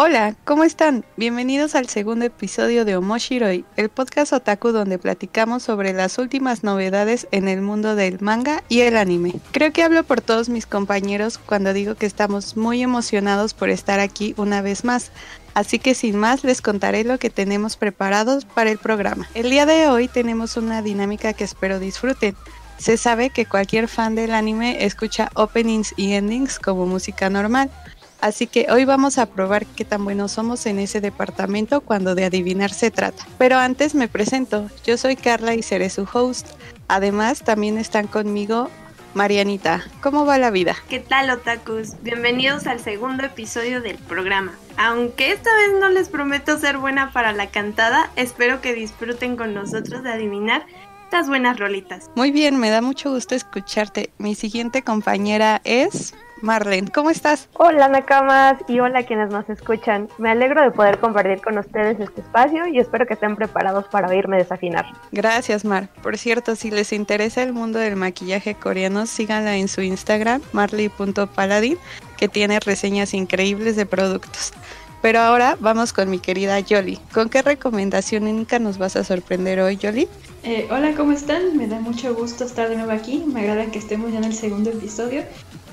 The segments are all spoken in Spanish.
Hola, ¿cómo están? Bienvenidos al segundo episodio de Omoshiroi, el podcast otaku donde platicamos sobre las últimas novedades en el mundo del manga y el anime. Creo que hablo por todos mis compañeros cuando digo que estamos muy emocionados por estar aquí una vez más. Así que sin más les contaré lo que tenemos preparados para el programa. El día de hoy tenemos una dinámica que espero disfruten. Se sabe que cualquier fan del anime escucha openings y endings como música normal. Así que hoy vamos a probar qué tan buenos somos en ese departamento cuando de adivinar se trata. Pero antes me presento, yo soy Carla y seré su host. Además, también están conmigo Marianita. ¿Cómo va la vida? ¿Qué tal, otakus? Bienvenidos al segundo episodio del programa. Aunque esta vez no les prometo ser buena para la cantada, espero que disfruten con nosotros de adivinar estas buenas rolitas. Muy bien, me da mucho gusto escucharte. Mi siguiente compañera es Marlene, ¿cómo estás? Hola Nakamas y hola quienes nos escuchan. Me alegro de poder compartir con ustedes este espacio y espero que estén preparados para oírme desafinar. Gracias Mar. Por cierto, si les interesa el mundo del maquillaje coreano, síganla en su Instagram, marley.paladin, que tiene reseñas increíbles de productos. Pero ahora vamos con mi querida Yoli. ¿Con qué recomendación única nos vas a sorprender hoy, Yoli? Eh, hola, ¿cómo están? Me da mucho gusto estar de nuevo aquí. Me agrada que estemos ya en el segundo episodio.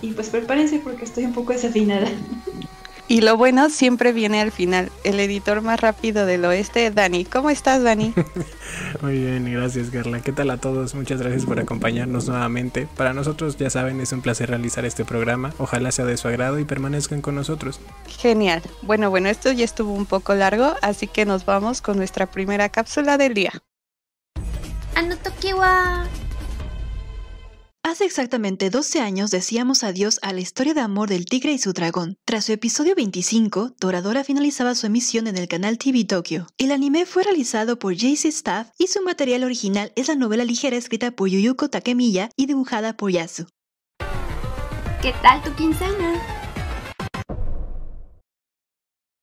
Y pues prepárense porque estoy un poco desafinada. Y lo bueno siempre viene al final. El editor más rápido del oeste, Dani. ¿Cómo estás, Dani? Muy bien, gracias, Carla. ¿Qué tal a todos? Muchas gracias por acompañarnos nuevamente. Para nosotros, ya saben, es un placer realizar este programa. Ojalá sea de su agrado y permanezcan con nosotros. Genial. Bueno, bueno, esto ya estuvo un poco largo, así que nos vamos con nuestra primera cápsula del día. Anotokiwa. Hace exactamente 12 años decíamos adiós a la historia de amor del tigre y su dragón. Tras su episodio 25, Doradora finalizaba su emisión en el canal TV Tokyo. El anime fue realizado por JC Staff y su material original es la novela ligera escrita por Yuyuko Takemiya y dibujada por Yasu. ¿Qué tal tu quincena?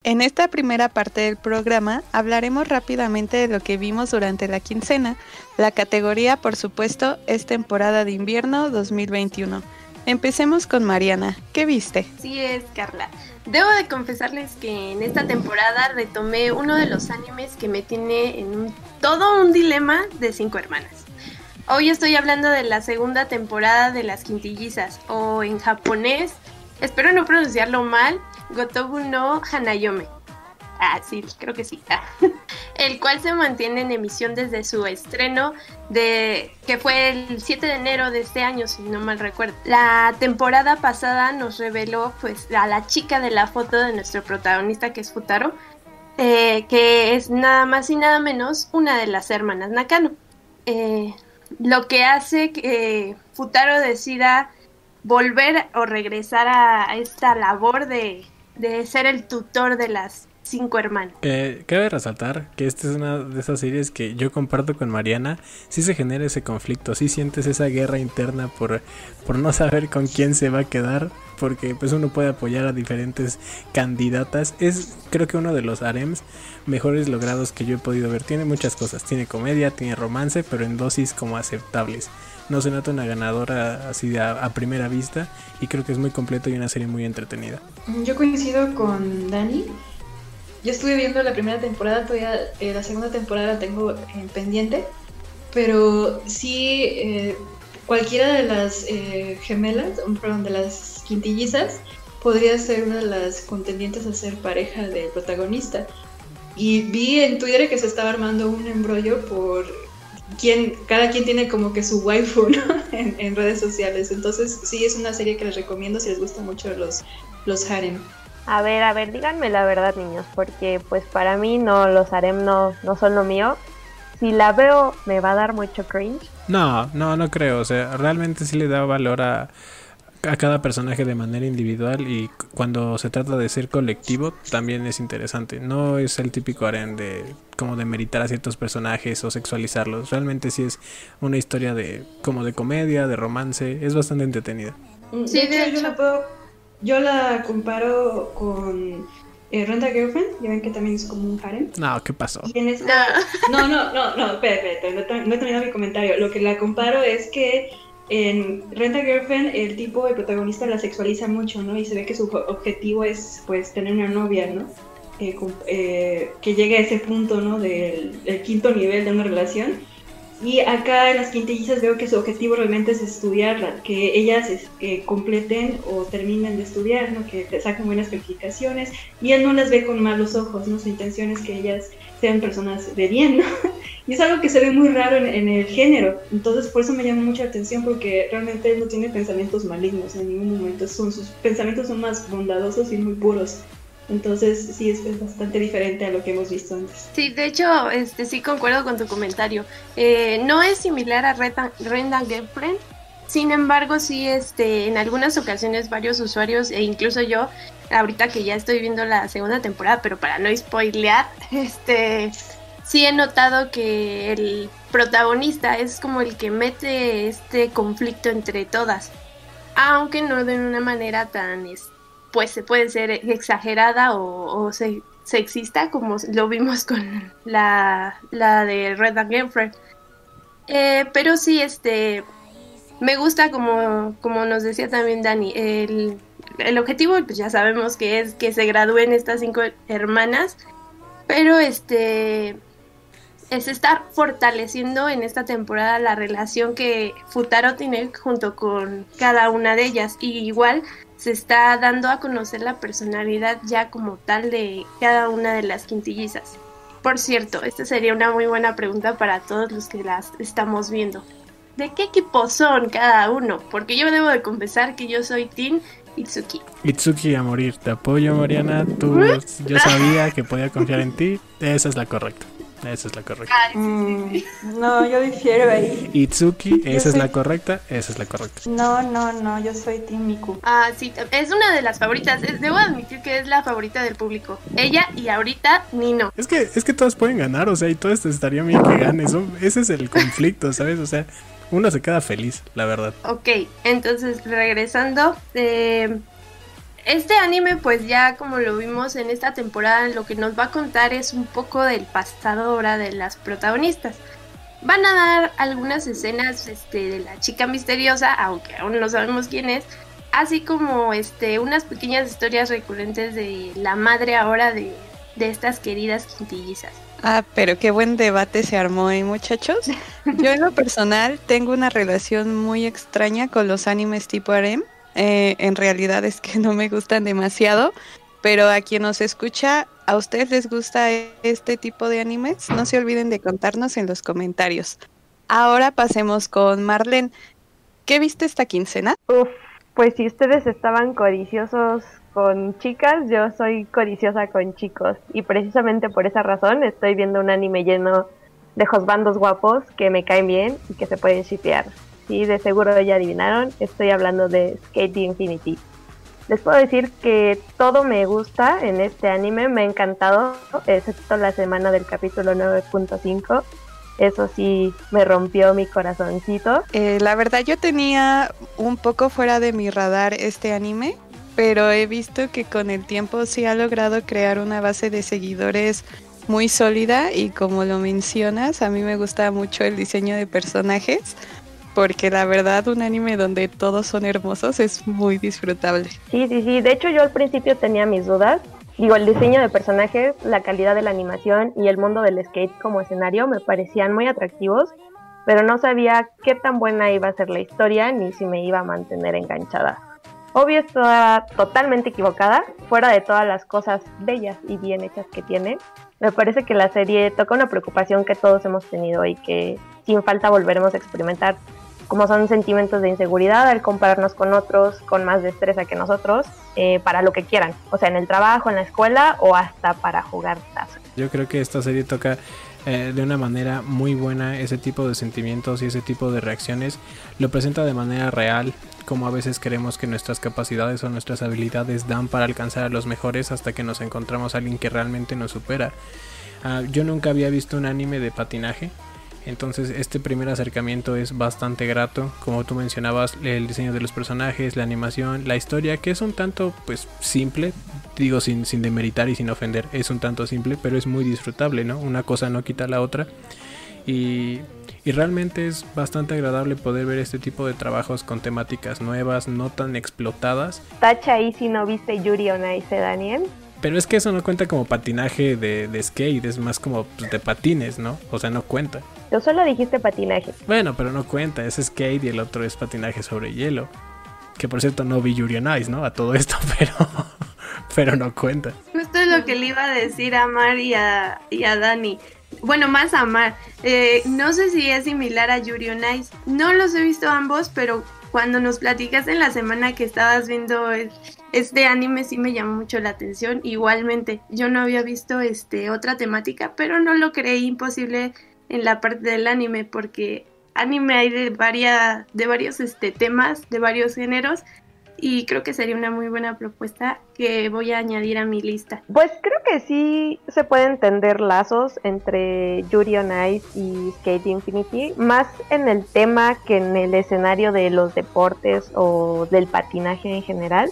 En esta primera parte del programa hablaremos rápidamente de lo que vimos durante la quincena. La categoría, por supuesto, es temporada de invierno 2021. Empecemos con Mariana. ¿Qué viste? Sí es, Carla. Debo de confesarles que en esta temporada retomé uno de los animes que me tiene en todo un dilema de cinco hermanas. Hoy estoy hablando de la segunda temporada de Las Quintillizas, o en japonés, espero no pronunciarlo mal, Gotobu no Hanayome. Ah, sí, creo que sí. Ah. El cual se mantiene en emisión desde su estreno de que fue el 7 de enero de este año, si no mal recuerdo. La temporada pasada nos reveló pues a la chica de la foto de nuestro protagonista que es Futaro, eh, que es nada más y nada menos una de las hermanas Nakano. Eh, lo que hace que Futaro decida volver o regresar a esta labor de de ser el tutor de las cinco hermanas. Eh, cabe resaltar que esta es una de esas series que yo comparto con Mariana. Si se genera ese conflicto, si sientes esa guerra interna por, por no saber con quién se va a quedar, porque pues uno puede apoyar a diferentes candidatas. Es creo que uno de los harems mejores logrados que yo he podido ver. Tiene muchas cosas, tiene comedia, tiene romance, pero en dosis como aceptables no se nota una ganadora así a, primera vista y creo que es muy completo y una serie muy entretenida. Yo coincido con Dani. Yo estuve viendo la primera temporada, todavía eh, la segunda temporada la tengo en pendiente, pero sí eh, cualquiera de las eh, gemelas, perdón, de las quintillizas, podría ser una de las contendientes a ser pareja del protagonista. Y vi en Twitter que se estaba armando un embrollo por quien, cada quien tiene como que su waifu en, redes sociales. Entonces, sí, es una serie que les recomiendo si les gustan mucho los, los harem. A ver, a ver, díganme la verdad, niños, porque pues para mí no, los harem no, no son lo mío. Si la veo, me va a dar mucho cringe. No, no, no creo. O sea, realmente sí le da valor a, a cada personaje de manera individual y cuando se trata de ser colectivo también es interesante. No es el típico harem de como de meritar a ciertos personajes o sexualizarlos. Realmente sí es una historia de como de comedia, de romance, es bastante entretenida. Sí, de hecho, yo la puedo yo la comparo con eh, Renta Girlfriend, ya ven que también es como un harem. No, ¿qué pasó? No, no, no, no, espera, no he terminado mi comentario. Lo que la comparo es que en Renta Girlfriend el tipo, el protagonista la sexualiza mucho, ¿no? Y se ve que su objetivo es pues tener una novia, ¿no? eh, eh, que llegue a ese punto, ¿no? Del, quinto nivel de una relación. Y acá en las quintillizas veo que su objetivo realmente es estudiarla, que ellas completen o terminen de estudiar, ¿no? que saquen buenas calificaciones y él no las ve con malos ojos, ¿no? su intención es que ellas sean personas de bien, ¿no? Y es algo que se ve muy raro en, el género. Entonces, por eso me llama mucha atención, porque realmente él no tiene pensamientos malignos en ningún momento. Son, sus pensamientos son más bondadosos y muy puros. Entonces, sí, es, bastante diferente a lo que hemos visto antes. Sí, de hecho, este, sí concuerdo con tu comentario. Eh, no es similar a Renda Girlfriend. Sin embargo, sí, este, en algunas ocasiones varios usuarios e incluso yo, ahorita que ya estoy viendo la segunda temporada, pero para no spoilear, este, sí he notado que el protagonista es como el que mete este conflicto entre todas, aunque no de una manera tan, pues se puede ser exagerada o, sexista como lo vimos con la, la de Red Again eh, pero sí, este, me gusta como, como nos decía también Dani, el, el objetivo pues ya sabemos que es que se gradúen estas cinco hermanas, pero este es estar fortaleciendo en esta temporada la relación que Futaro tiene junto con cada una de ellas. Y igual se está dando a conocer la personalidad ya como tal de cada una de las quintillizas. Por cierto, esta sería una muy buena pregunta para todos los que las estamos viendo. ¿De qué equipo son cada uno? Porque yo debo de confesar que yo soy Team Itsuki. Itsuki a morir, te apoyo Mariana, tú yo sabía que podía confiar en ti, esa es la correcta. Esa es la correcta. Mm, no, yo difiero ahí. Itsuki, esa es la correcta, esa es la correcta. No, no, no, yo soy Team Miku. Ah, sí, es una de las favoritas. Debo admitir que es la favorita del público. Ella y ahorita Nino. Es que, es que todas pueden ganar, o sea, y todas estaría bien que gane. ese es el conflicto, ¿sabes? O sea, uno se queda feliz, la verdad. Ok, entonces regresando, eh, este anime, pues ya como lo vimos en esta temporada, lo que nos va a contar es un poco del pasado ahora de las protagonistas. Van a dar algunas escenas este, de la chica misteriosa, aunque aún no sabemos quién es, así como este, unas pequeñas historias recurrentes de la madre ahora de, de estas queridas quintillizas. Ah, pero qué buen debate se armó, ¿eh, muchachos? Yo en lo personal tengo una relación muy extraña con los animes tipo harem. Eh, en realidad es que no me gustan demasiado, pero a quien nos escucha, ¿a ustedes les gusta este tipo de animes? No se olviden de contarnos en los comentarios. Ahora pasemos con Marlene. ¿Qué viste esta quincena? Uf, pues si ustedes estaban codiciosos con chicas, yo soy codiciosa con chicos. Y precisamente por esa razón estoy viendo un anime lleno de bandos guapos que me caen bien y que se pueden shipear. Sí, de seguro ya adivinaron, estoy hablando de Skate Infinity. Les puedo decir que todo me gusta en este anime, me ha encantado, excepto la semana del capítulo 9.5. Eso sí, me rompió mi corazoncito. Eh, la verdad yo tenía un poco fuera de mi radar este anime, pero he visto que con el tiempo sí ha logrado crear una base de seguidores muy sólida y como lo mencionas, a mí me gusta mucho el diseño de personajes porque la verdad un anime donde todos son hermosos es muy disfrutable. Sí, sí, sí, de hecho yo al principio tenía mis dudas. Digo, el diseño de personajes, la calidad de la animación y el mundo del skate como escenario me parecían muy atractivos, pero no sabía qué tan buena iba a ser la historia ni si me iba a mantener enganchada. Obvio estaba totalmente equivocada, fuera de todas las cosas bellas y bien hechas que tiene. Me parece que la serie toca una preocupación que todos hemos tenido y que sin falta volveremos a experimentar como son sentimientos de inseguridad al compararnos con otros con más destreza que nosotros, eh, para lo que quieran, o sea, en el trabajo, en la escuela o hasta para jugar tazo. Yo creo que esta serie toca eh, de una manera muy buena ese tipo de sentimientos y ese tipo de reacciones, lo presenta de manera real, como a veces creemos que nuestras capacidades o nuestras habilidades dan para alcanzar a los mejores hasta que nos encontramos a alguien que realmente nos supera. Ah, yo nunca había visto un anime de patinaje, entonces este primer acercamiento es bastante grato, como tú mencionabas, el diseño de los personajes, la animación, la historia, que es un tanto pues simple, digo sin, sin demeritar y sin ofender, es un tanto simple, pero es muy disfrutable, ¿no? Una cosa no quita la otra. Y, y realmente es bastante agradable poder ver este tipo de trabajos con temáticas nuevas, no tan explotadas. Tacha ahí si no viste Yuri on Ice, Daniel. Pero es que eso no cuenta como patinaje de, de skate, es más como pues, de patines, ¿no? O sea, no cuenta. Tú solo dijiste patinaje. Bueno, pero no cuenta, es skate y el otro es patinaje sobre hielo. Que por cierto no vi Yuri on Ice, ¿no? A todo esto, pero, pero no cuenta. Justo es lo que le iba a decir a Mar y a, y a Dani. Bueno, más a Mar. Eh, no sé si es similar a Yuri on Ice. No los he visto ambos, pero cuando nos platicas en la semana que estabas viendo este anime sí me llamó mucho la atención. Igualmente, yo no había visto este otra temática, pero no lo creí imposible en la parte del anime porque anime hay de varias de varios este temas, de varios géneros y creo que sería una muy buena propuesta que voy a añadir a mi lista. Pues creo que sí se pueden entender lazos entre Yuri on Ice y Skate Infinity, más en el tema que en el escenario de los deportes o del patinaje en general,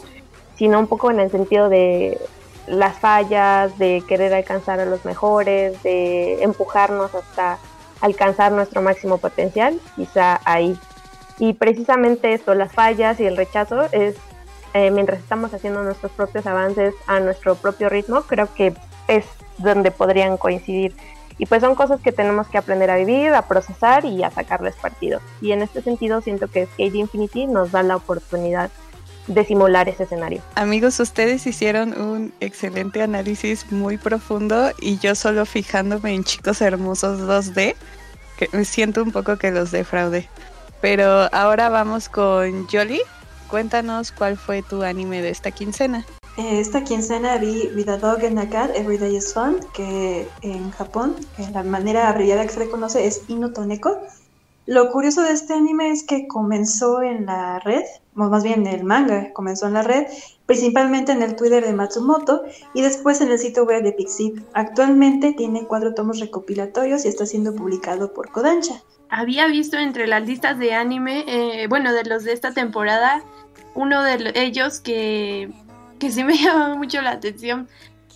sino un poco en el sentido de las fallas, de querer alcanzar a los mejores, de empujarnos hasta alcanzar nuestro máximo potencial, quizá ahí y precisamente esto, las fallas y el rechazo, es eh, mientras estamos haciendo nuestros propios avances a nuestro propio ritmo, creo que es donde podrían coincidir. Y pues son cosas que tenemos que aprender a vivir, a procesar y a sacarles partido. Y en este sentido siento que Skate Infinity nos da la oportunidad de simular ese escenario. Amigos, ustedes hicieron un excelente análisis muy profundo y yo solo fijándome en chicos hermosos 2D, que me siento un poco que los defraudé. Pero ahora vamos con Jolly. Cuéntanos cuál fue tu anime de esta quincena. Eh, esta quincena vi With a Dog and a Cat, Every Day is Fun, que en Japón, en la manera abreviada que se le conoce es Inotoneko. Lo curioso de este anime es que comenzó en la red, o más bien el manga comenzó en la red, principalmente en el Twitter de Matsumoto y después en el sitio web de Pixip. Actualmente tiene cuatro tomos recopilatorios y está siendo publicado por Kodansha había visto entre las listas de anime, eh, bueno, de los de esta temporada, uno de ellos que, que sí me llamó mucho la atención.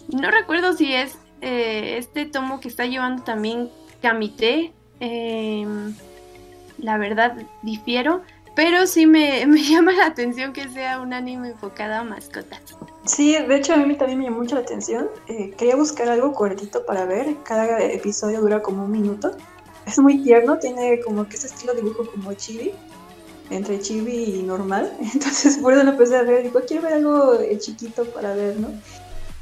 No recuerdo si es eh, este tomo que está llevando también Kamite. Em, la verdad, difiero. Pero sí me, me, llama la atención que sea un anime enfocado a mascotas. Sí, de hecho a mí también me llamó mucho la atención. Eh, quería buscar algo cortito para ver. Cada episodio dura como un minuto es muy tierno, tiene como que ese estilo de dibujo como chibi, entre chibi y normal. Entonces por eso lo empecé a ver, digo, quiero ver algo eh, chiquito para ver, ¿no?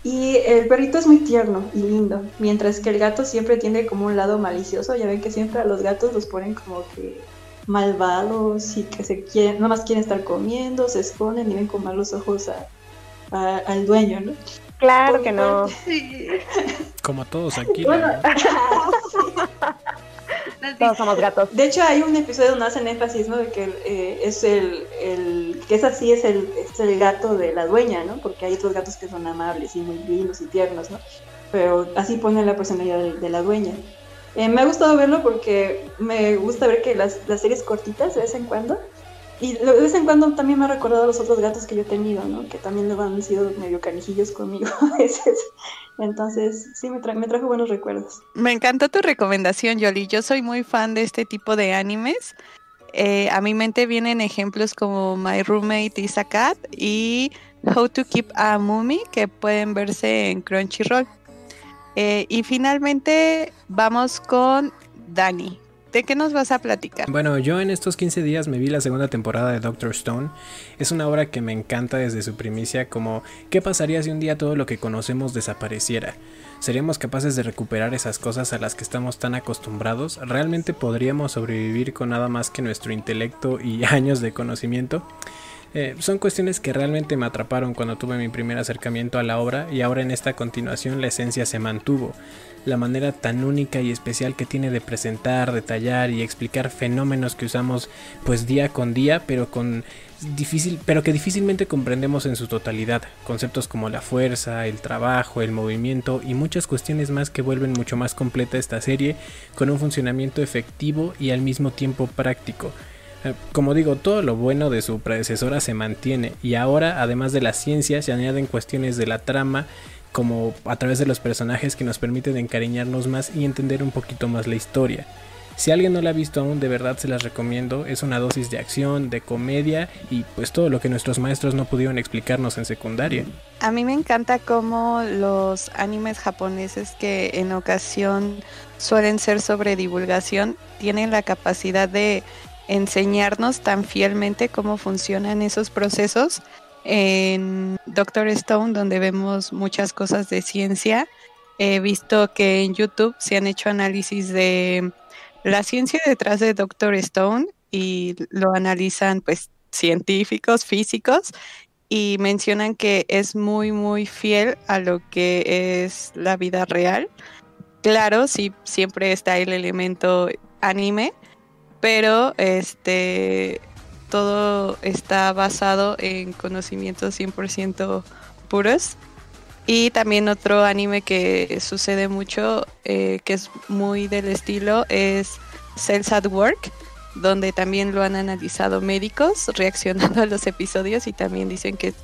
Y el perrito es muy tierno y lindo, mientras que el gato siempre tiene como un lado malicioso. Ya ven que siempre a los gatos los ponen como que malvados y que se quieren, más quieren estar comiendo, se esconden y ven con malos ojos al dueño, ¿no? Claro que no. Como todos aquí. Todos somos gatos. De hecho, hay un episodio donde hacen énfasis, ¿no? De que eh, es el, que es así, es el, el gato de la dueña, ¿no? Porque hay otros gatos que son amables y muy lindos y tiernos, ¿no? Pero así pone la personalidad de, la dueña. Eh, me ha gustado verlo porque me gusta ver que las, las series cortitas de vez en cuando y de vez en cuando también me ha recordado a los otros gatos que yo he tenido, ¿no? Que también luego han sido medio canijillos conmigo a veces. Entonces, sí, me, me trajo buenos recuerdos. Me encantó tu recomendación, Yoli. Yo soy muy fan de este tipo de animes. Eh, a mi mente vienen ejemplos como My Roommate is a Cat y How to Keep a Mummy, que pueden verse en Crunchyroll. Eh, y finalmente vamos con Dani. ¿De qué nos vas a platicar? Bueno, yo en estos 15 días me vi la segunda temporada de Doctor Stone. Es una obra que me encanta desde su primicia como ¿qué pasaría si un día todo lo que conocemos desapareciera? ¿Seríamos capaces de recuperar esas cosas a las que estamos tan acostumbrados? ¿Realmente podríamos sobrevivir con nada más que nuestro intelecto y años de conocimiento? Eh, son cuestiones que realmente me atraparon cuando tuve mi primer acercamiento a la obra y ahora en esta continuación la esencia se mantuvo. La manera tan única y especial que tiene de presentar, detallar y explicar fenómenos que usamos pues día con día, pero con difícil, pero que difícilmente comprendemos en su totalidad. Conceptos como la fuerza, el trabajo, el movimiento y muchas cuestiones más que vuelven mucho más completa esta serie con un funcionamiento efectivo y al mismo tiempo práctico. Eh, como digo, todo lo bueno de su predecesora se mantiene y ahora, además de la ciencia, se añaden cuestiones de la trama como a través de los personajes que nos permiten encariñarnos más y entender un poquito más la historia. Si alguien no la ha visto aún, de verdad se las recomiendo. Es una dosis de acción, de comedia y pues todo lo que nuestros maestros no pudieron explicarnos en secundaria. A mí me encanta cómo los animes japoneses que en ocasión suelen ser sobre divulgación tienen la capacidad de enseñarnos tan fielmente cómo funcionan esos procesos. En Doctor Stone, donde vemos muchas cosas de ciencia, he visto que en YouTube se han hecho análisis de la ciencia detrás de Doctor Stone y lo analizan pues científicos, físicos y mencionan que es muy muy fiel a lo que es la vida real. Claro, sí siempre está el elemento anime, pero este todo está basado en conocimientos 100% puros. Y también otro anime que sucede mucho, eh, que es muy del estilo, es Cells at Work, donde también lo han analizado médicos reaccionando a los episodios y también dicen que es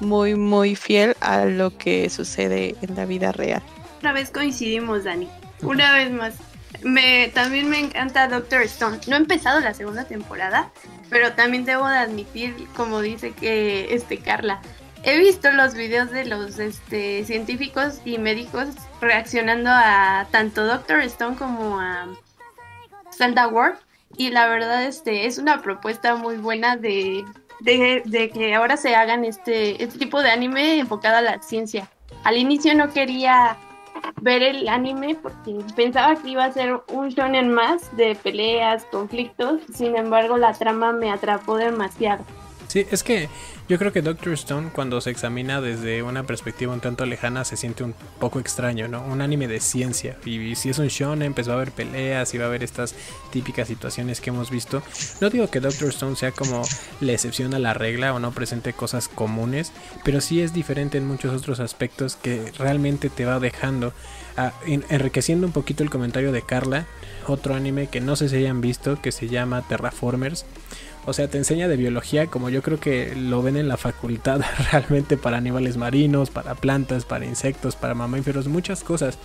muy, muy fiel a lo que sucede en la vida real. Otra vez coincidimos, Dani. Una vez más. Me, también me encanta Doctor Stone. No he empezado la segunda temporada, pero también debo de admitir, como dice que este Carla, he visto los videos de los este, científicos y médicos reaccionando a tanto Doctor Stone como a Zelda World y la verdad este es una propuesta muy buena de, de, que ahora se hagan este, este tipo de anime enfocado a la ciencia. Al inicio no quería ver el anime porque pensaba que iba a ser un shonen más de peleas, conflictos, sin embargo la trama me atrapó demasiado. Sí, es que yo creo que Doctor Stone cuando se examina desde una perspectiva un tanto lejana se siente un poco extraño, ¿no? Un anime de ciencia. Y si es un shonen, pues va a haber peleas y va a haber estas típicas situaciones que hemos visto. No digo que Doctor Stone sea como la excepción a la regla o no presente cosas comunes, pero sí es diferente en muchos otros aspectos que realmente te va dejando, ah, enriqueciendo un poquito el comentario de Carla, otro anime que no sé si hayan visto, que se llama Terraformers. O sea, te enseña de biología como yo creo que lo ven en la facultad realmente para animales marinos, para plantas, para insectos, para mamíferos, muchas cosas.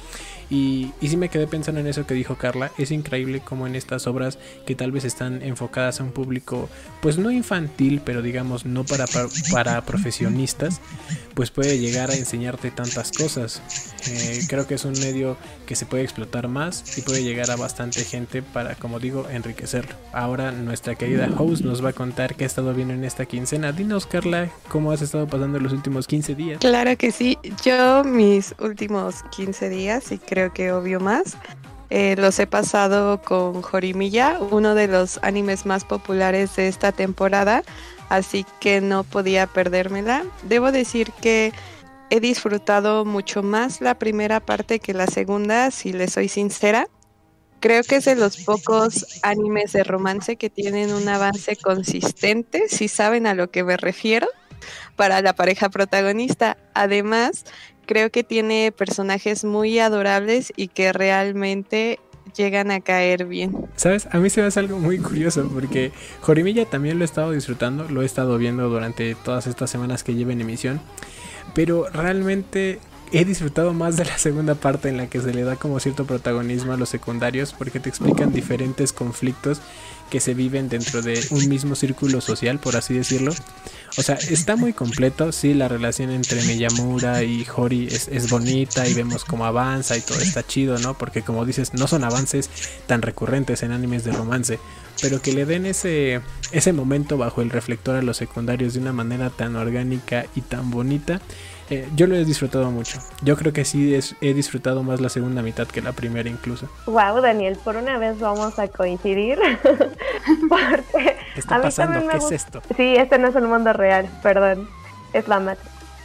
Y, y sí me quedé pensando en eso que dijo Carla. Es increíble como en estas obras que tal vez están enfocadas a un público, pues no infantil, pero digamos no para, para, profesionistas, pues puede llegar a enseñarte tantas cosas. Eh, creo que es un medio que se puede explotar más y puede llegar a bastante gente para, como digo, enriquecerlo. Ahora nuestra querida host nos va a contar qué ha estado viendo en esta quincena. Dinos, Carla, cómo has estado pasando los últimos 15 días. Claro que sí. Yo mis últimos 15 días y creo que obvio más. Eh, los he pasado con Jorimilla, uno de los animes más populares de esta temporada, así que no podía perdérmela. Debo decir que he disfrutado mucho más la primera parte que la segunda, si le soy sincera. Creo que es de los pocos animes de romance que tienen un avance consistente, si saben a lo que me refiero, para la pareja protagonista. Además, creo que tiene personajes muy adorables y que realmente llegan a caer bien. ¿Sabes? A mí se me hace algo muy curioso porque Jorimilla también lo he estado disfrutando, lo he estado viendo durante todas estas semanas que lleva en emisión, pero realmente he disfrutado más de la segunda parte en la que se le da como cierto protagonismo a los secundarios porque te explican diferentes conflictos que se viven dentro de un mismo círculo social, por así decirlo. O sea, está muy completo, sí, la relación entre Miyamura y Hori es, bonita y vemos cómo avanza y todo está chido, ¿no? Porque como dices, no son avances tan recurrentes en animes de romance, pero que le den ese, ese momento bajo el reflector a los secundarios de una manera tan orgánica y tan bonita eh, yo lo he disfrutado mucho. Yo creo que sí he disfrutado más la segunda mitad que la primera incluso. Wow, Daniel, por una vez vamos a coincidir. Porque ¿Qué está pasando? ¿Qué es esto? Sí, este no es el mundo real, perdón. Es la mat.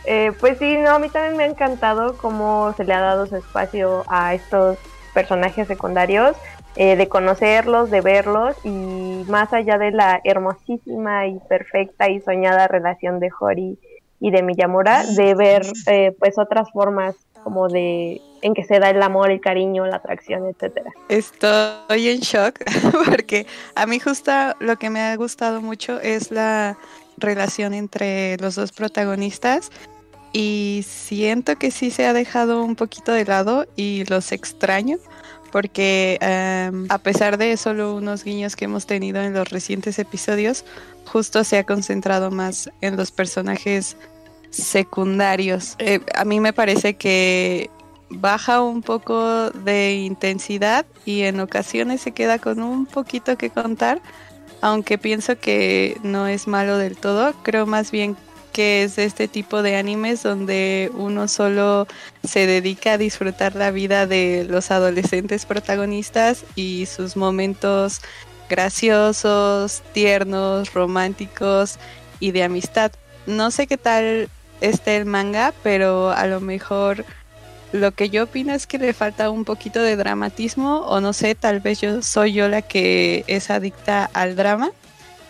Eh, pues sí, no, a mí también me ha encantado cómo se le ha dado su espacio a estos personajes secundarios, eh, de conocerlos, de verlos y más allá de la hermosísima y perfecta y soñada relación de Hori y de Miyamura de ver eh, pues otras formas como de en que se da el amor, el cariño, la atracción, etcétera. Estoy en shock porque a mí justo lo que me ha gustado mucho es la relación entre los dos protagonistas y siento que sí se ha dejado un poquito de lado y los extraño porque em, a pesar de solo unos guiños que hemos tenido en los recientes episodios, justo se ha concentrado más en los personajes secundarios. Eh, a mí me parece que baja un poco de intensidad y en ocasiones se queda con un poquito que contar, aunque pienso que no es malo del todo, creo más bien que es de este tipo de animes donde uno solo se dedica a disfrutar la vida de los adolescentes protagonistas y sus momentos graciosos, tiernos, románticos y de amistad. No sé qué tal esté el manga, pero a lo mejor lo que yo opino es que le falta un poquito de dramatismo o no sé, tal vez yo soy yo la que es adicta al drama.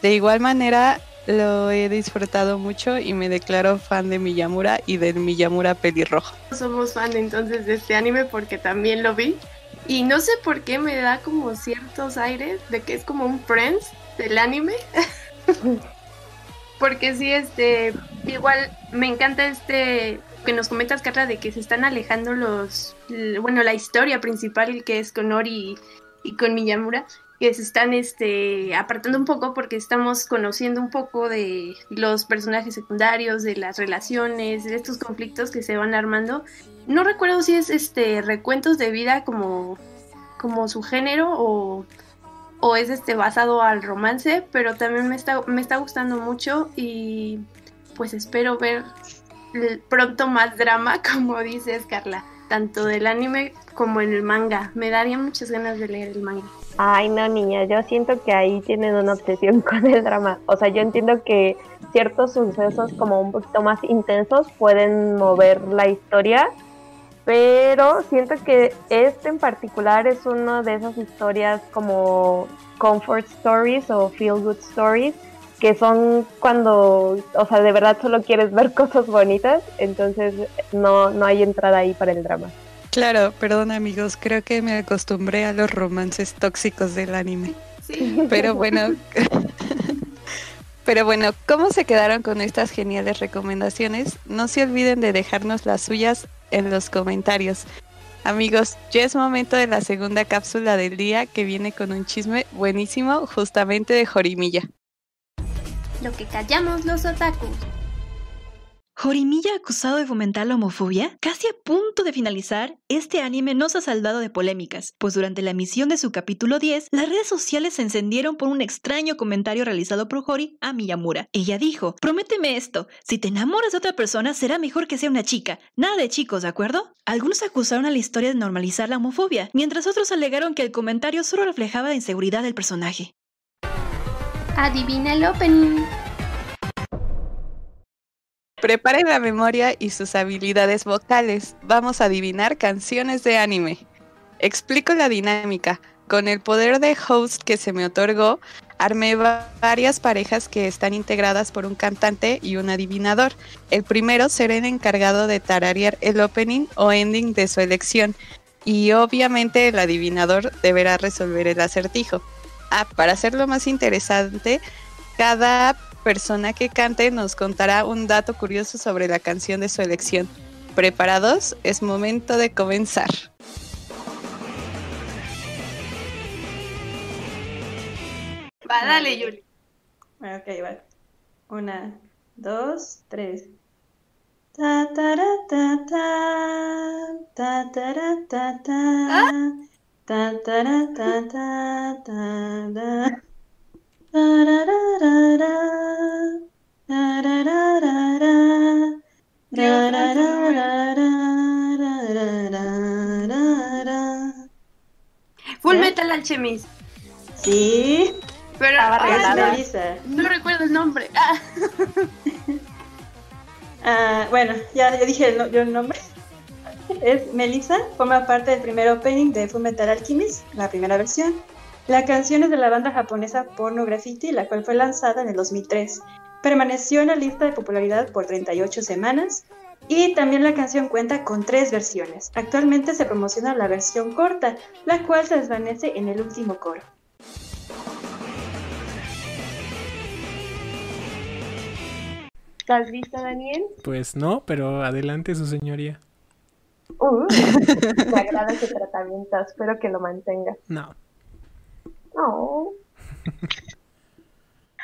De igual manera, lo he disfrutado mucho y me declaro fan de Miyamura y del Miyamura pelirrojo. Somos fan entonces de este anime porque también lo vi y no sé por qué me da como ciertos aires de que es como un Friends del anime. porque sí, este, igual me encanta este que nos comentas, Carla, de que se están alejando los, bueno, la historia principal que es con Ori y, con Miyamura, que se están este, apartando un poco porque estamos conociendo un poco de los personajes secundarios, de las relaciones, de estos conflictos que se van armando. No recuerdo si es este recuentos de vida como, como su género o, o es este basado al romance, pero también me está, me está gustando mucho y pues espero ver pronto más drama, como dices, Carla, tanto del anime como en el manga. Me daría muchas ganas de leer el manga. Ay, no, niña, yo siento que ahí tienen una obsesión con el drama. O sea, yo entiendo que ciertos sucesos como un poquito más intensos pueden mover la historia, pero siento que este en particular es una de esas historias como comfort stories o feel good stories que son cuando, o sea, de verdad solo quieres ver cosas bonitas, entonces no, no hay entrada ahí para el drama. Claro, perdón amigos, creo que me acostumbré a los romances tóxicos del anime. Sí. Pero bueno, pero bueno, ¿cómo se quedaron con estas geniales recomendaciones? No se olviden de dejarnos las suyas en los comentarios. Amigos, ya es momento de la segunda cápsula del día que viene con un chisme buenísimo justamente de Jorimilla lo que callamos los otakus. Jorimilla acusado de fomentar la homofobia? Casi a punto de finalizar, este anime nos ha salvado de polémicas, pues durante la emisión de su capítulo 10, las redes sociales se encendieron por un extraño comentario realizado por Hori a Miyamura. Ella dijo, prométeme esto, si te enamoras de otra persona será mejor que sea una chica, nada de chicos, ¿de acuerdo? Algunos acusaron a la historia de normalizar la homofobia, mientras otros alegaron que el comentario solo reflejaba la inseguridad del personaje. Adivina el opening. Preparen la memoria y sus habilidades vocales. Vamos a adivinar canciones de anime. Explico la dinámica. Con el poder de host que se me otorgó, armé varias parejas que están integradas por un cantante y un adivinador. El primero será el encargado de tararear el opening o ending de su elección. Y obviamente el adivinador deberá resolver el acertijo. Ah, para hacerlo más interesante, cada persona que cante nos contará un dato curioso sobre la canción de su elección. ¿Preparados? Es momento de comenzar. Va, dale, Yuli. Ok, va. Una, dos, tres. Ta ta ta ta ta ta ta ta Ta, ta, ta, ta, ta, Full Metal Alchemist. Sí. Pero no, recuerdo el nombre. Ah. ah bueno, ya, ya dije el, yo el nombre es Melissa, forma parte del primer opening de Fullmetal Alchemist, la primera versión. La canción es de la banda japonesa Porno Graffiti, la cual fue lanzada en el 2003. Permaneció en la lista de popularidad por 38 semanas y también la canción cuenta con tres versiones. Actualmente se promociona la versión corta, la cual se desvanece en el último coro. ¿Estás lista, Daniel? Pues no, pero adelante su señoría. Uh, me agrada ese tratamiento, espero que lo mantenga. No. No.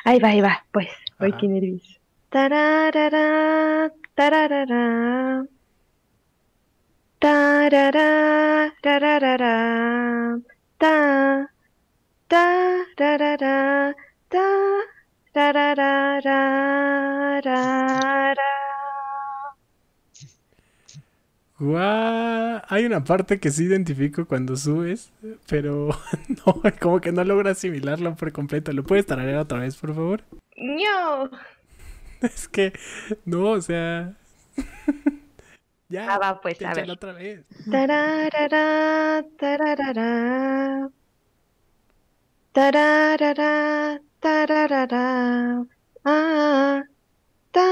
Ahí va, ahí va, pues. Ajá. que nervios. Tararara, tararara. Tarara, tararara. Ta, tararara, ta, tararara. Guau, Hay una parte que sí identifico cuando subes, pero no, como que no logro asimilarlo por completo. ¿Lo puedes tararear otra vez, por favor? ¡No! Es que, no, o sea... ya, Ah, va, pues, a ver. otra vez. Tararara, tararara. Tararara, tararara. Ah, ta,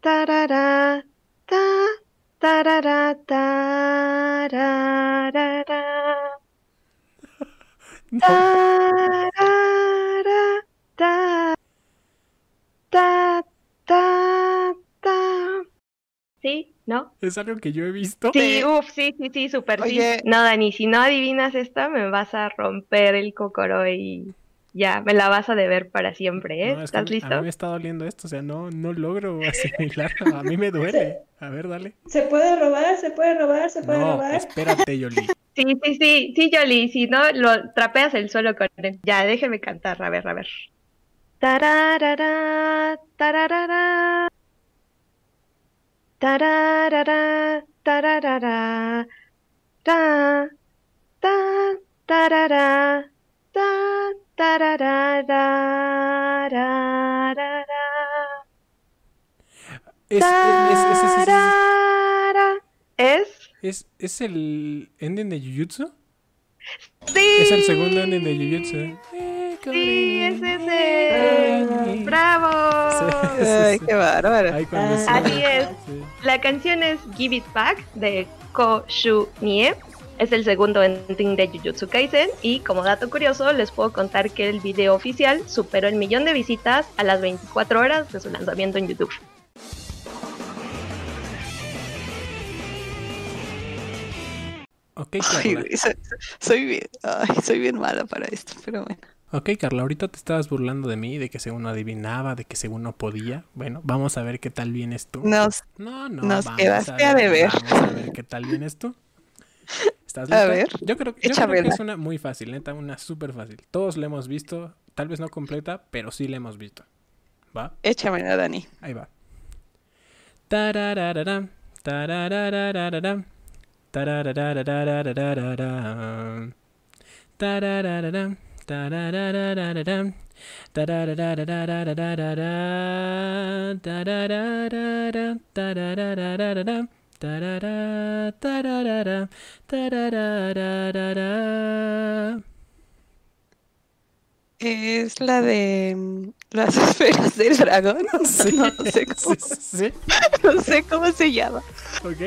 tarara, ta, tarara, tararara. No, Tarara, ta, ta, ta. ¿Sí? ¿No? es algo que yo he visto. Sí, uff, sí, sí, sí, súper sí. No, Dani, si no adivinas esta, me vas a romper el cocoro y ya, me la vas a deber para siempre, ¿eh? No, es ¿Estás listo? A mí me está doliendo esto, o sea, no, no logro asimilarlo. A mí me duele. A ver, dale. Se puede robar, se puede robar, se puede No, robar. espérate, Yoli. Sí, sí, sí, sí, Yoli, si no, lo trapeas el suelo con él. Ya, déjeme cantar, a ver, a ver. Tararara, tararara. Tararara, tararara. Ta, ta, tarara, ta. Es, es, es, es, es- Tarara. ¿Es? es- es el ending de Jujutsu. Sí. Es el segundo ending de Jujutsu. Sí, es ese. ¡Bravo! Ay, qué bárbaro. Así es. Sí. La canción es Give It Back de Ko Shu Nie. Es el segundo ending de Jujutsu Kaisen y como dato curioso les puedo contar que el video oficial superó el millón de visitas a las 24 horas de su lanzamiento en YouTube. Ok, Carla. soy, soy bien, ay, soy bien mala para esto, pero bueno. Ok, Carla, ahorita te estabas burlando de mí, de que según no adivinaba, de que según no podía. Bueno, vamos a ver qué tal vienes tú. Nos, No, no, Nos vamos quedaste a deber. Vamos a ver qué tal vienes tú. ¿Estás lista? A ver. Yo creo, yo creo que es una muy fácil, neta, una súper fácil. Todos la hemos visto, tal vez no completa, pero sí la hemos visto. ¿Va? Échamela, Dani. Ahí va. Tarararara, tarararara, tarararara, tarararara, tarararara, tarararara, tarararara, tarara, tarararam, tararararararam. Es la de mm, las esferas del dragón. No, Sí, no sé cómo, sí, sí. no sé cómo se llama.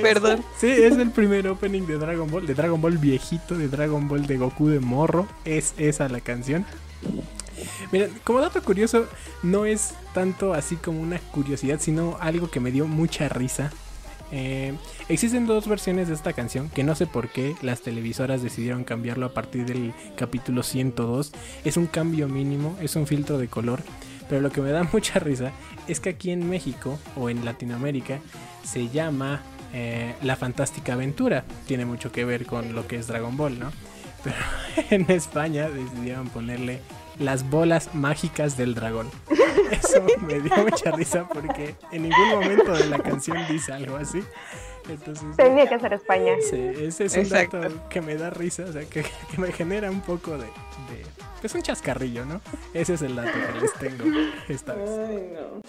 Perdón. Sí, es el primer opening de Dragon Ball, de Dragon Ball viejito, de Dragon Ball de Goku de morro. Es esa la canción. Miren, como dato curioso, no es tanto así como una curiosidad, sino algo que me dio mucha risa. Eh, existen dos versiones de esta canción que no sé por qué las televisoras decidieron cambiarlo a partir del capítulo 102. Es un cambio mínimo, es un filtro de color. Pero lo que me da mucha risa es que aquí en México o en Latinoamérica se llama eh, La Fantástica Aventura. Tiene mucho que ver con lo que es Dragon Ball, ¿no? Pero en España decidieron ponerle Las Bolas Mágicas del Dragón. Eso me dio mucha risa porque en ningún momento de la canción dice algo así. Entonces, Tenía que ser España. sí, ese es un Exacto. dato que me da risa, o sea, que, que me genera un poco de, de... Es un chascarrillo, ¿no? Ese es el dato que les tengo esta vez. Ay, no.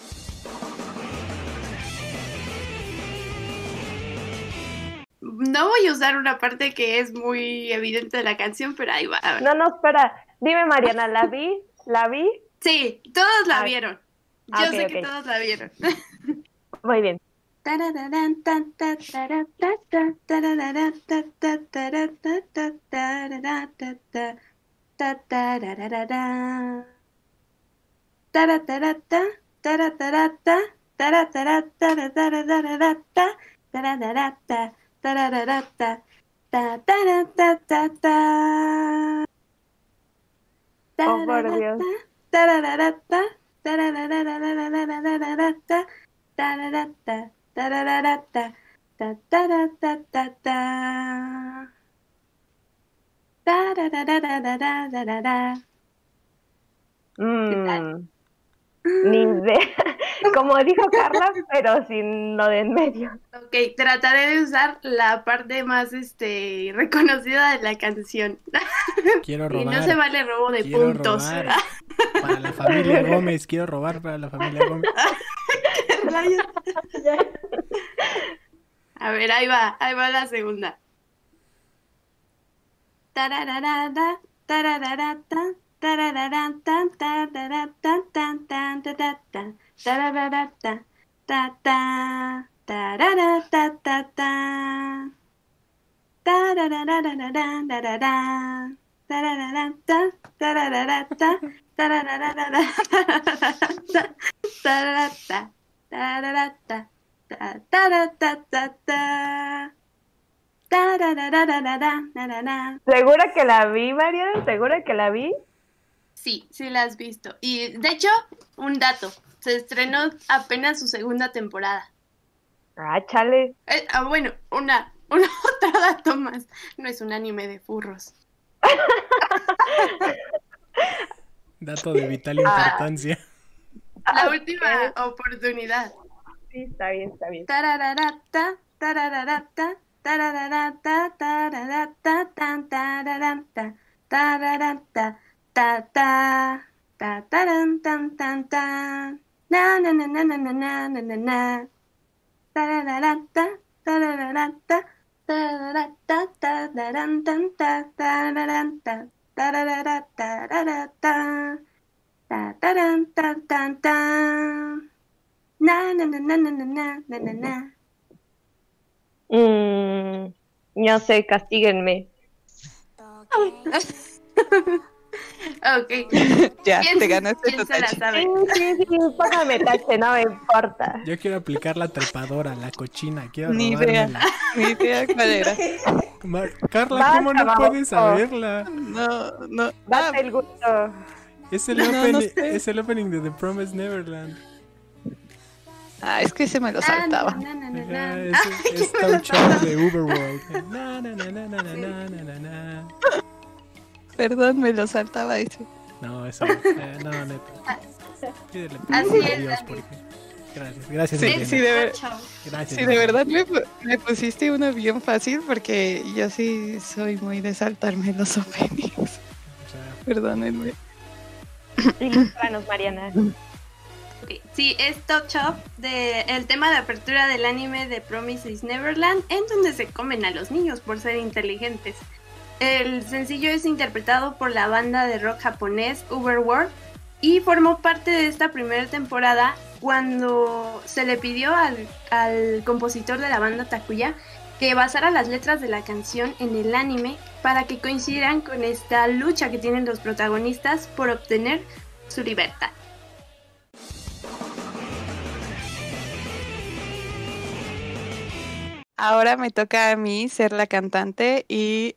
No voy a usar una parte que es muy evidente de la canción, pero ahí va. No, no, espera. Dime, Mariana, ¿la vi? ¿La vi? Sí, todos la Ah, vieron. Yo ah, ok, sé que todos la vieron. Muy bien. Oh, por Dios. Mm. Ni idea. Como dijo Carla, pero sin lo de en medio. Ok, trataré de usar la parte más este reconocida de la canción. Quiero Y robar. no se vale robo de quiero puntos. robar. Para la familia Gómez, quiero robar para la familia Gómez. A ver, ahí va, ahí va la segunda. Tarararata, tarararata, tarararata, ta, ta, tararata, ta, ta. Tarararararararara, tarararata, tarararata, tararararararararata, tararata, tararata, ta, taratatata, tarararararararara. ¿Segura que la vi, Mariana? ¿Segura que la vi? Sí, sí la has visto. Y de hecho, un dato, se estrenó apenas su segunda temporada. Ah, chale. Eh, ah, bueno, una, un otro dato más. No es un anime de furros. Dato de vital Ah. importancia. La Ah, última oportunidad. Sí, está bien, está bien. Tarararata, tarararata, tarararata, tararata, tan, tararanta, tararanta, ta, ta, ta, taran, tan, tan, tan. Na, na, na, na, na, na, na, na, na, na. Tarararata, tarararata, tarararata, tararan, tan, ta, tararanta, tararara, tararata, ta, taran, tan, tan, tan. Na, na, na, na, na, na, na, na, na, na. Mm, no sé, castíguenme. Ok. Ya, ¿Quién, te ganaste quién tu se la tache. sabe? Sí, sí, sí, póngame tache, no me importa. Yo quiero aplicar la trepadora, la cochina. Quiero Ni idea. robármela. Ni idea cuál era. Ma- Carla, Basta, ¿cómo no baboso. puedes saberla? No, no. Ah, Date el gusto. Es el, No, no opening, sé. es el opening de The Promised Neverland. ah, es que se me lo Ah, saltaba. na, na, na, Ajá, na, na. es, Ay, es me lo Show de Uberworld. Na, na, na, na, na, na, na, na, na, na. Perdón, me lo saltaba ese. No, eso. eh, no, neta. Pídele Así perdón a es, Dios Dani. porque. Gracias, gracias. Sí, Elena. sí, de ver-. Gracias. Sí, de verdad me, pu- me pusiste uno bien fácil porque yo sí soy muy de saltarme los openings. O sea, Perdónenme. Mariana. Sí, es Top Shop de el tema de apertura del anime de Promises Neverland, en donde se comen a los niños por ser inteligentes. El sencillo es interpretado por la banda de rock japonés Uberworld y formó parte de esta primera temporada cuando se le pidió al, al compositor de la banda Takuya que basara las letras de la canción en el anime para que coincidieran con esta lucha que tienen los protagonistas por obtener su libertad. Ahora me toca a mí ser la cantante y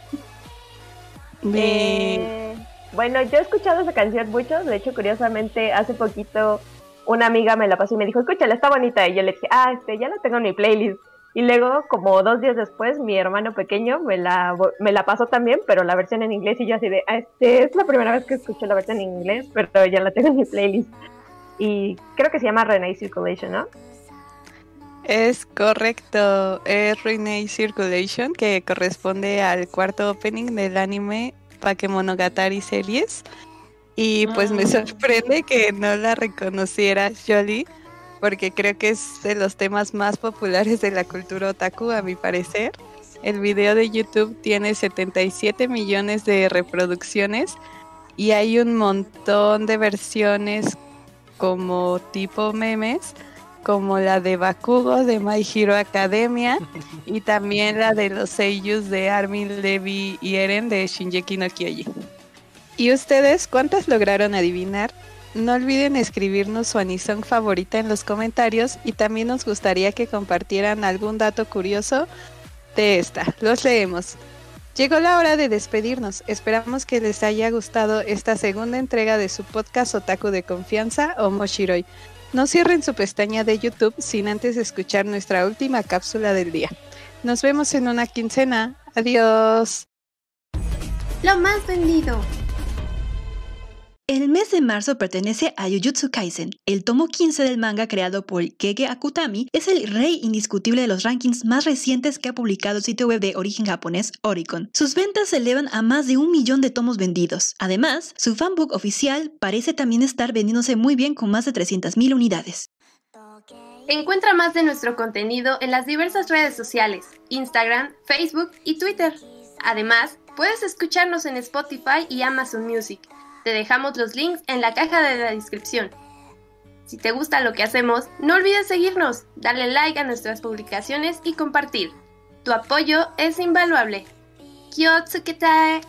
Eh, bueno, yo he escuchado esa canción mucho. De hecho, curiosamente, hace poquito una amiga me la pasó y me dijo, escúchala, está bonita. Y yo le dije, ah, este, ya la tengo en mi playlist. Y luego, como dos días después, mi hermano pequeño me la, me la pasó también, pero la versión en inglés. Y yo así de, ah, este, es la primera vez que escucho la versión en inglés, pero ya la tengo en mi playlist. Y creo que se llama Renee Circulation, ¿no? Es correcto, es Renee Circulation, que corresponde al cuarto opening del anime Bakemonogatari Series. Y pues me Ah. sorprende que no la reconocieras, Jolie, porque creo que es de los temas más populares de la cultura otaku, a mi parecer. El video de YouTube tiene 77 millones de reproducciones y hay un montón de versiones como tipo memes como la de Bakugo de My Hero Academia y también la de los seiyus de Armin Levy y Eren de Shinjeki no Kyojin. ¿Y ustedes cuántas lograron adivinar? No olviden escribirnos su anisong favorita en los comentarios y también nos gustaría que compartieran algún dato curioso de esta. Los leemos. Llegó la hora de despedirnos. Esperamos que les haya gustado esta segunda entrega de su podcast Otaku de confianza o Moshiroi. No cierren su pestaña de YouTube sin antes escuchar nuestra última cápsula del día. Nos vemos en una quincena. Adiós. Lo más vendido. El mes de marzo pertenece a Jujutsu Kaisen. El tomo 15 del manga creado por Gege Akutami es el rey indiscutible de los rankings más recientes que ha publicado el sitio web de origen japonés Oricon. Sus ventas se elevan a más de un millón de tomos vendidos. Además, su fanbook oficial parece también estar vendiéndose muy bien con más de 300.000 unidades. Encuentra más de nuestro contenido en las diversas redes sociales, Instagram, Facebook y Twitter. Además, puedes escucharnos en Spotify y Amazon Music. Te dejamos los links en la caja de la descripción. Si te gusta lo que hacemos, no olvides seguirnos, darle like a nuestras publicaciones y compartir. Tu apoyo es invaluable. Kyotsuketae.